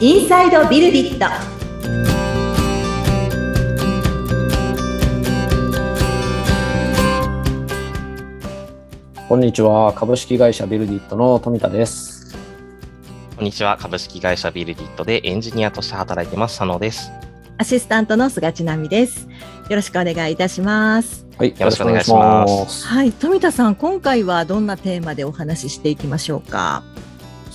インサイドビルディットこんにちは。株式会社ビルディットの富田です。こんにちは。株式会社ビルディットでエンジニアとして働いてます、佐野です。アシスタントの菅千奈美ですよろしくお願いいたしますはい。よろしくお願いしますよろくお願いしますはい富田さん今回はどんなテーマでお話ししていきましょうか？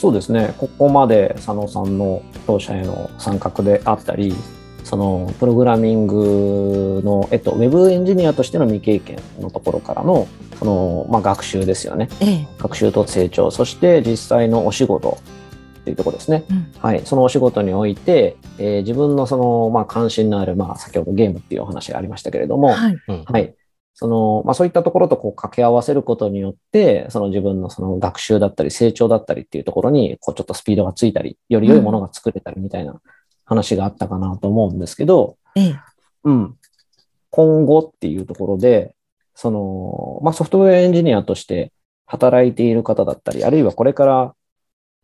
そうですね。ここまで佐野さんの当社への参画であったり、そのプログラミングの、えっと、ウェブエンジニアとしての未経験のところからの、その、まあ、学習ですよね。ええ学習と成長、そして実際のお仕事っていうところですね。うんはい、そのお仕事において、えー自分のその、まあ、関心のある、まあ、先ほどゲームっていうお話がありましたけれども、はいうん。はい。その、まあそういったところとこう掛け合わせることによって、その自分のその学習だったり成長だったりっていうところに、こうちょっとスピードがついたり、より良いものが作れたりみたいな話があったかなと思うんですけど、ええうん。今後っていうところで、その、まあソフトウェアエンジニアとして働いている方だったり、あるいはこれから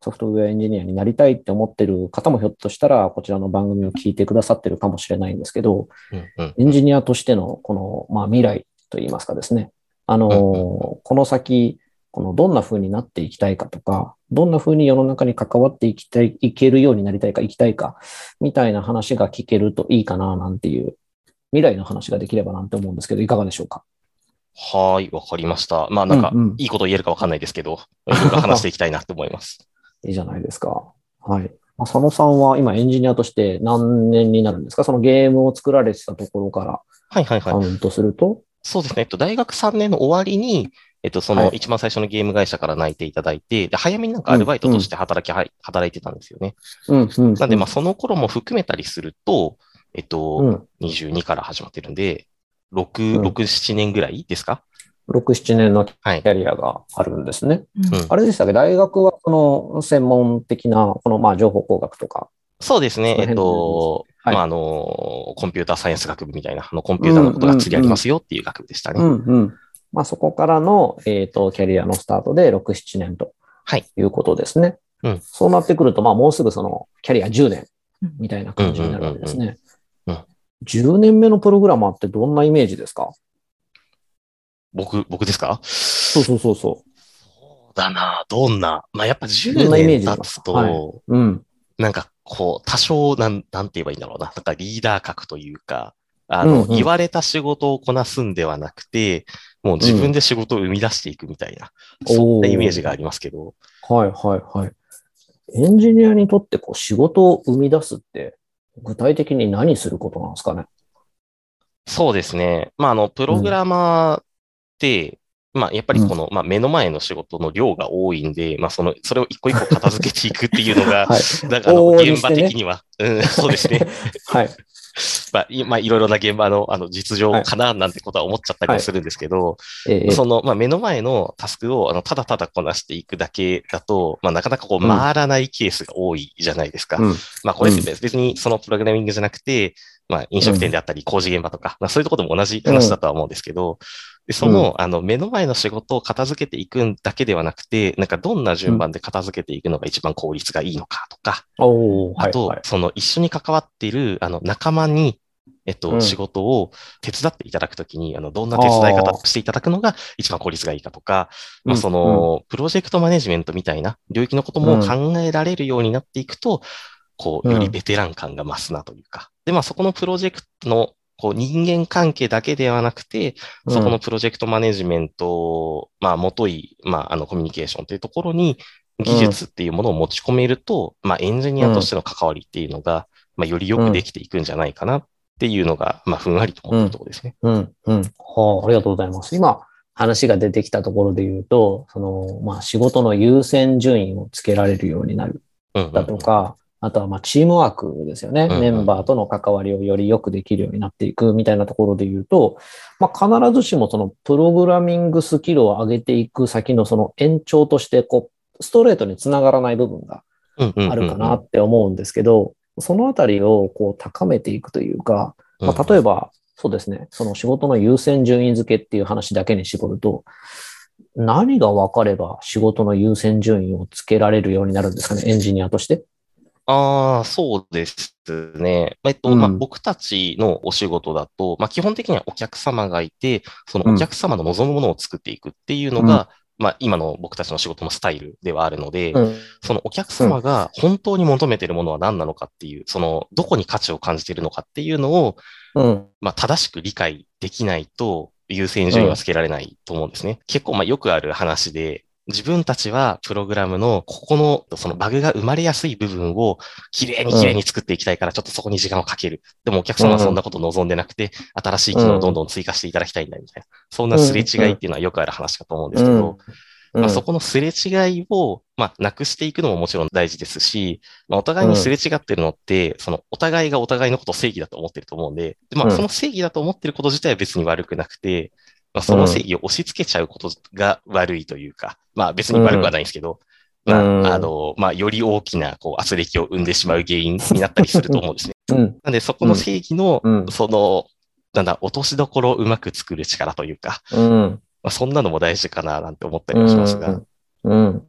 ソフトウェアエンジニアになりたいって思ってる方もひょっとしたら、こちらの番組を聞いてくださってるかもしれないんですけど、うんうんエンジニアとしてのこの、まあ、未来といいますかですね。あの、うんこの先、このどんな風になっていきたいかとか、どんな風に世の中に関わっていきたい、いけるようになりたいか、行きたいか、みたいな話が聞けるといいかな、なんていう、未来の話ができればなんて思うんですけど、いかがでしょうか？はーい、わかりました。まあなんかうんうん、いいこと言えるかわかんないですけど、いろいろ話していきたいなと思います。いいじゃないですか。はい。まあ佐野さんは今エンジニアとして何年になるんですか？そのゲームを作られてたところからはいはいはい。カウントすると、そうですね。えっと、大学3年の終わりに、えっと、そはいの一番最初のゲーム会社から内定いただいて、で、早めになんかアルバイトとして働き、はい働いてたんですよね。うん、うん。なんで、まあ、その頃も含めたりすると、えっと、うん。22から始まってるんで、6、うん6、7年ぐらいですか？6、7年のキはい。ャリアがあるんですね。うんうんあれでしたっけ？大学はこの専門的な、このまあ情報工学とか。そうですね。えっと、はいまあ、あの、コンピューターサイエンス学部みたいな、あの、コンピューターのことが次ありますよっていう学部でしたね。うんうん。まあそこからの、えっ、と、キャリアのスタートで6、7年とはいいうことですね。うんそうなってくると、まあもうすぐそのキャリア10年みたいな感じになるわけですねうんうんうん。10年目のプログラマーってどんなイメージですか？僕、僕ですか？そうそうそうそそうだな。どんな。まあ、やっぱ10どんなイメー年経つと、はいうん。なんかこう、多少なん、なんて言えばいいんだろうな。なんかリーダー格というか、あの、うんうん言われた仕事をこなすんではなくて、もう自分で仕事を生み出していくみたいな、うんそんなイメージがありますけど、はいはいはい。エンジニアにとってこう仕事を生み出すって、具体的に何することなんですかね？そうですね。まあ、あの、プログラマーって、まあ、やっぱりこの、まあ、目の前の仕事の量が多いんで、まあ、その、それを一個一個片付けていくっていうのが、はい。なんかあの、現場的には、うん、そうですね。はい。まあ、いまあ、いろいろな現場の、あの、実情かな、なんてことは思っちゃったりもするんですけど、ええその、まあ、目の前のタスクを、あの、ただただこなしていくだけだと、まあ、なかなかこう、うん回らないケースが多いじゃないですか。うんまあ、これって別別にそのプログラミングじゃなくて、まあ、飲食店であったり、工事現場とか、まあ、そういうところでも同じ話だとは思うんですけど、でその、あの、目の前の仕事を片付けていくんだけではなくて、なんかどんな順番で片付けていくのが一番効率がいいのかとか、あと、はい。その一緒に関わっている、あの、仲間に、えっと、うん。仕事を手伝っていただくときに、あの、どんな手伝い方をしていただくのが一番効率がいいかとか、まあ、その、プロジェクトマネジメントみたいな領域のことも考えられるようになっていくと、こう、うん。よりベテラン感が増すなというか。で、まあ、そこのプロジェクトの、こう、人間関係だけではなくて、うんそこのプロジェクトマネジメント、まあ、もとい、まあ、あの、コミュニケーションというところに、技術っていうものを持ち込めると、まあ、エンジニアとしての関わりっていうのが、まあ、よりよくできていくんじゃないかなっていうのが、まあ、ふんわりと思ってるところですね。うん、うん。はあ、ありがとうございます。今、話が出てきたところで言うと、その、まあ、仕事の優先順位をつけられるようになるうんうんだとか、あとは、まあ、チームワークですよね。うんうんメンバーとの関わりをよりよくできるようになっていくみたいなところで言うと、まあ、必ずしもその、プログラミングスキルを上げていく先のその延長として、こう、ストレートにつながらない部分があるかなって思うんですけど、そのあたりをこう高めていくというか、まあ、例えば、そうですね、その仕事の優先順位付けっていう話だけに絞ると、何が分かれば仕事の優先順位をつけられるようになるんですかね、エンジニアとして。ああ、そうですね。えっと、うんまあ、僕たちのお仕事だと、まあ、基本的にはお客様がいて、そのお客様の望むものを作っていくっていうのが、まあ、今の僕たちの仕事のスタイルではあるので、うん。そのお客様が本当に求めているものは何なのかっていう、その、どこに価値を感じているのかっていうのを、うん。まあ、正しく理解できないと優先順位はつけられないと思うんですね。結構、まあ、よくある話で、自分たちはプログラムのここのそのバグが生まれやすい部分をきれいにきれいに作っていきたいからちょっとそこに時間をかける。でもお客様はそんなこと望んでなくて、新しい機能をどんどん追加していただきたいんだみたいな。そんなすれ違いっていうのはよくある話かと思うんですけど、まあ、そこのすれ違いを、まあ、なくしていくのももちろん大事ですし、まあ、お互いにすれ違ってるのって、そのお互いがお互いのことを正義だと思ってると思うんで、でまあ、うん。その正義だと思ってること自体は別に悪くなくて、まあ、その正義を押し付けちゃうことが悪いというか、まあ別に悪くはないんですけど、うんまあ、あの、まあ、より大きな、こう、圧力を生んでしまう原因になったりすると思うんですね。うん。なんで、そこの正義の、うんその、なんだ、落としどころをうまく作る力というか、うん。まあ、そんなのも大事かな、なんて思ったりはしますが。うん。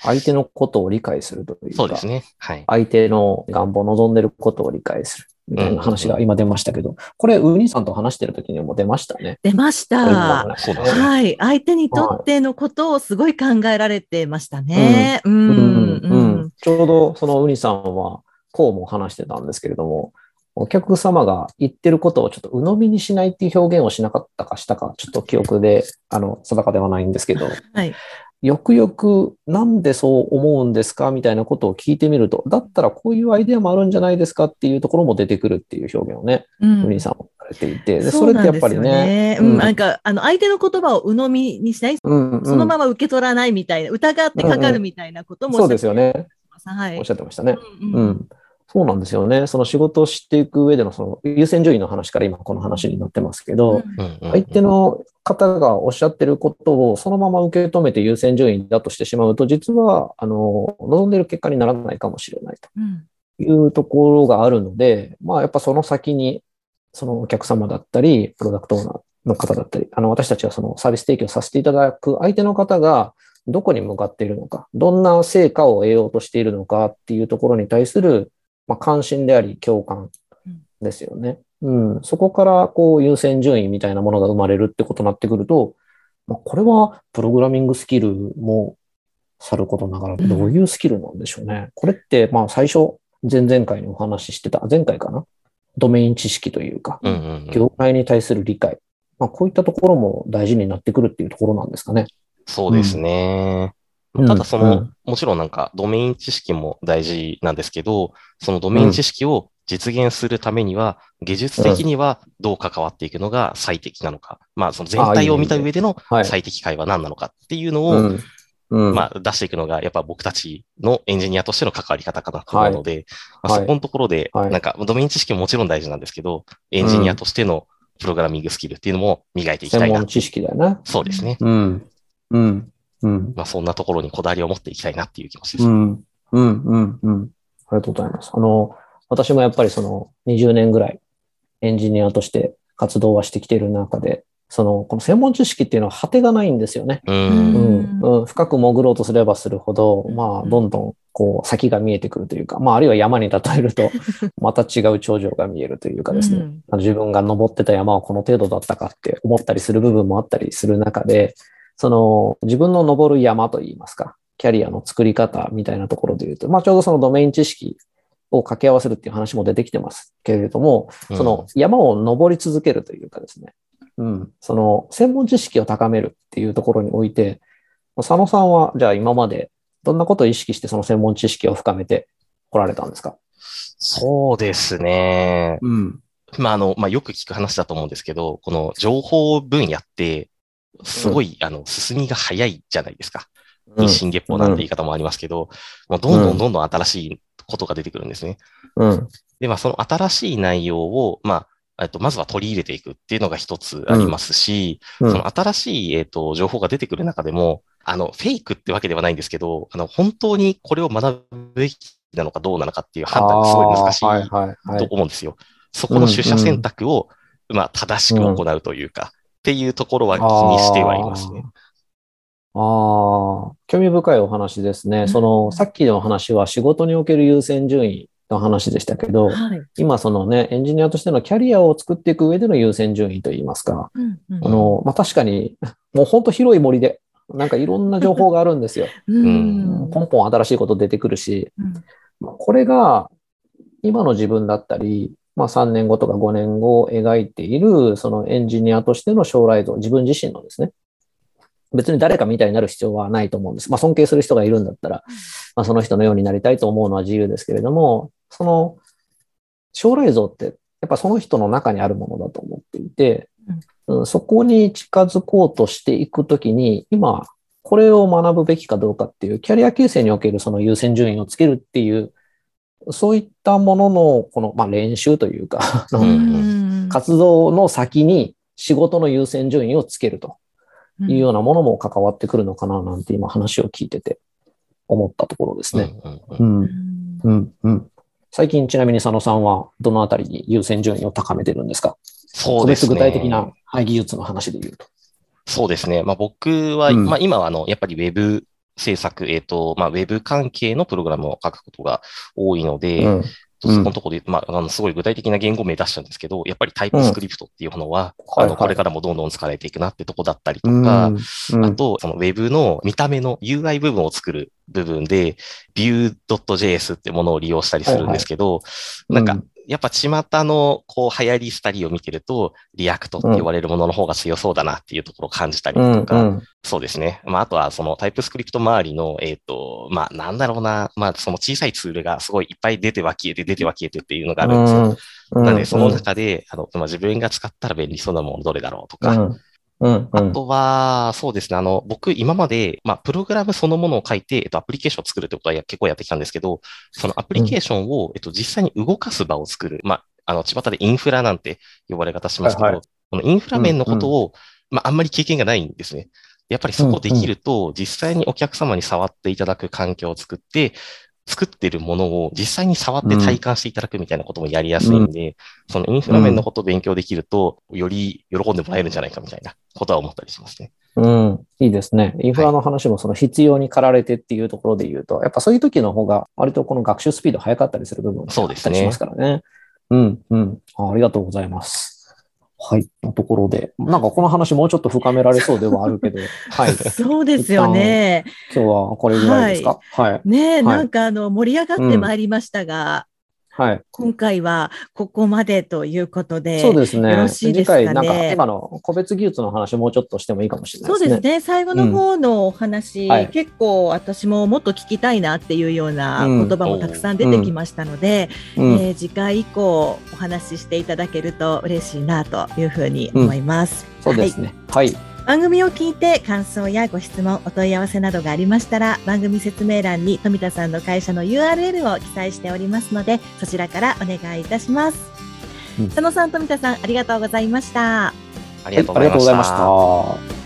相手のことを理解するというか。そうですね。はい。相手の願望、望んでることを理解する。みたいな話が今出ましたけど、これ、ウニさんと話してる時にも出ましたね。出ました。そうですね。はい。相手にとってのことをすごい考えられてましたね。うん。うんううんん。ちょうどそのウニさんは、こうも話してたんですけれども、お客様が言ってることをちょっと鵜呑みにしないっていう表現をしなかったかしたか、ちょっと記憶で、あの、定かではないんですけど、はい。よくよくなんでそう思うんですかみたいなことを聞いてみると、だったらこういうアイデアもあるんじゃないですかっていうところも出てくるっていう表現をね、うんさんもされていて、でそれってやっぱりなんですよね、うん、なんか、あの、相手の言葉を鵜呑みにしない、うんうんそのまま受け取らないみたいな、疑ってかかるみたいなこともそうですよね。はい。おっしゃってましたね。うんうんうん。そうなんですよね。その仕事を知っていく上でのその優先順位の話から今この話になってますけど、うんうんうん相手の方がおっしゃってることをそのまま受け止めて優先順位だとしてしまうと、実は、あの、望んでる結果にならないかもしれないうんというところがあるので、まあやっぱその先に、そのお客様だったり、プロダクトオーナーの方だったり、あの、私たちがそのサービス提供させていただく相手の方がどこに向かっているのか、どんな成果を得ようとしているのかっていうところに対する、まあ、関心であり共感ですよね。うん。そこからこう優先順位みたいなものが生まれるってことになってくると、まあ、これはプログラミングスキルもさることながら、どういうスキルなんでしょうね。これって、まあ最初、前々回にお話ししてた、前回かな？ドメイン知識というか、うんうんうん業界に対する理解。まあこういったところも大事になってくるっていうところなんですかね。そうですね。うんただその、うんもちろんなんかドメイン知識も大事なんですけど、そのドメイン知識を実現するためには、技術的にはどう関わっていくのが最適なのか。まあその全体を見た上でのはい。最適解は何なのかっていうのを。まあ出していくのがやっぱ僕たちのエンジニアとしての関わり方かなと思うので、まあはいそこのところで、はいなんかドメイン知識ももちろん大事なんですけど、エンジニアとしてのプログラミングスキルっていうのも磨いていきたいな専門。知識だよね。そうですね。うん。うん。うん。まあそんなところにこだわりを持っていきたいなっていう気持ちです。うん。うん。うん。うん。ありがとうございます。あの、私もやっぱりその20年ぐらいエンジニアとして活動はしてきている中で、その、この専門知識っていうのは果てがないんですよね。う。うんん。うん、深く潜ろうとすればするほど、まあ、どんどん、こう、先が見えてくるというか、まあ、あるいは山に例えると、また違う頂上が見えるというかですね、自分が登ってた山はこの程度だったかって思ったりする部分もあったりする中で、その、自分の登る山といいますか、キャリアの作り方みたいなところで言うと、まあ、ちょうどそのドメイン知識を掛け合わせるっていう話も出てきてますけれども、その山を登り続けるというかですね、うん、その専門知識を高めるっていうところにおいて、佐野さんはじゃあ今までどんなことを意識してその専門知識を深めてこられたんですか？そうですね。うん。まあ、あの、まあ、よく聞く話だと思うんですけど、この情報分野って、すごい、あの、進みが早いじゃないですか。日進月歩なんて言い方もありますけど、もうどんどんどんどん新しいことが出てくるんですね。うん。で、まあ、その新しい内容を、まあ、えっと、まずは取り入れていくっていうのが一つありますし、うんその新しい、えっと、情報が出てくる中でも、あの、フェイクってわけではないんですけど、あの、本当にこれを学ぶべきなのかどうなのかっていう判断がすごい難しいあーはいはいはい。と思うんですよ。そこの取捨選択を、まあ、正しく行うというか、っていうところは気にしてはいますね。ああ、興味深いお話ですね。うんその、さっきの話は仕事における優先順位の話でしたけど、はい。今そのね、エンジニアとしてのキャリアを作っていく上での優先順位といいますか、うんうんあの、まあ、確かに、もう本当広い森で、なんかいろんな情報があるんですよ。うんポンポン新しいこと出てくるし、これが今の自分だったり、まあ、3年後とか5年後を描いているそのエンジニアとしての将来像、自分自身のですね。別に誰かみたいになる必要はないと思うんです。まあ、尊敬する人がいるんだったら、まあ、その人のようになりたいと思うのは自由ですけれども、その将来像ってやっぱその人の中にあるものだと思っていて、うん。そこに近づこうとしていくときに、今、これを学ぶべきかどうかっていう、キャリア形成におけるその優先順位をつけるっていう、そういったものの、この、まあ、練習というか、活動の先に仕事の優先順位をつけるというようなものも関わってくるのかななんて今話を聞いてて思ったところですね。うんうんうんうんう、んうん、うん。最近ちなみに佐野さんはどのあたりに優先順位を高めてるんですか？そうですね。個別具体的な、はい、技術の話で言うと。そうですね。まあ僕は、うんまあ今はあの、やっぱりウェブ制作、えっ、と、まあウェブ関係のプログラムを書くことが多いので、うんそこのところで、まあ、あの、すごい具体的な言語名出しちゃうんですけど、やっぱりタイプスクリプトっていうものは、あの、はいはい。これからもどんどん使われていくなってとこだったりとか、うん。あと、その Web の見た目の UI 部分を作る部分で、Vue.js ってものを利用したりするんですけど、なんか、やっぱ巷のこう流行りしたりを見てると、 React って言われるものの方が強そうだなっていうところを感じたりうんとか、うん。そうですね。まあ、あとはその TypeScript 周りの、えっ、と、まあ、なんだろうな、まあ、その小さいツールがすごいいっぱい出ては消えて、出ては消えてっていうのがあるんですよ。うんなので、その中で、あの、まあ、自分が使ったら便利そうなものどれだろうとか、うんうんあとは、そうですね。あの、僕、今まで、まあ、プログラムそのものを書いて、えっと、アプリケーションを作るってことはや結構やってきたんですけど、そのアプリケーションを、えっと、実際に動かす場を作る。まあ、あの、巷でインフラなんて呼ばれ方しますけど、はいはいこのインフラ面のことを、まあ、あんまり経験がないんですね。やっぱりそこできると、実際にお客様に触っていただく環境を作って、作ってるものを実際に触って体感していただくみたいなこともやりやすいんで、そのインフラ面のことを勉強できると、より喜んでもらえるんじゃないかみたいなことは思ったりしますね。うん、いいですね。インフラの話もその必要に駆られてっていうところで言うと、やっぱそういう時の方が割とこの学習スピード早かったりする部分がそうですねあったりしますからね。うん、うんあ。ありがとうございます。はい。のところで、なんかこの話もうちょっと深められそうではあるけど、はい。そうですよね。今日はこれぐらいですか？はい。ねえ、はいなんかあの盛り上がってまいりましたが、はい。今回はここまでということで。そうですね。よろしいですかね？次回、なんか今の個別技術の話もうちょっとしてもいいかもしれないですね。そうですね。最後の方のお話、うんはい結構私ももっと聞きたいなっていうようなうん言葉もたくさん出てきましたので、うんえー次回以降お話ししていただけると嬉しいなというふうに思います。はいそうですね。はい。番組を聞いて感想やご質問、お問い合わせなどがありましたら、番組説明欄に富田さんの会社の URL を記載しておりますので、そちらからお願いいたします。うん佐野さん、富田さん、ありがとうございました。ありがとうございました。